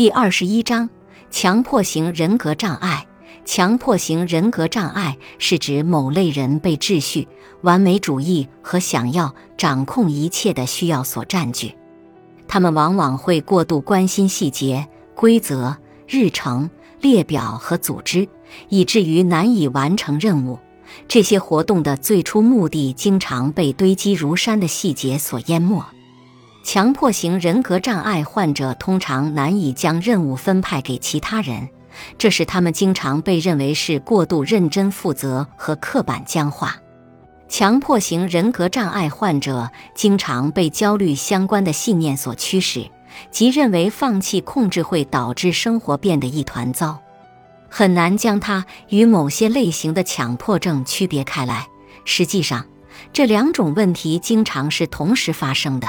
第二十一章：强迫型人格障碍。强迫型人格障碍是指某类人被秩序、完美主义和想要掌控一切的需要所占据，他们往往会过度关心细节、规则、日程、列表和组织，以至于难以完成任务。这些活动的最初目的经常被堆积如山的细节所淹没。强迫型人格障碍患者通常难以将任务分派给其他人，这使他们经常被认为是过度认真负责和刻板僵化。强迫型人格障碍患者经常被焦虑相关的信念所驱使，即认为放弃控制会导致生活变得一团糟。很难将它与某些类型的强迫症区别开来。实际上，这两种问题经常是同时发生的。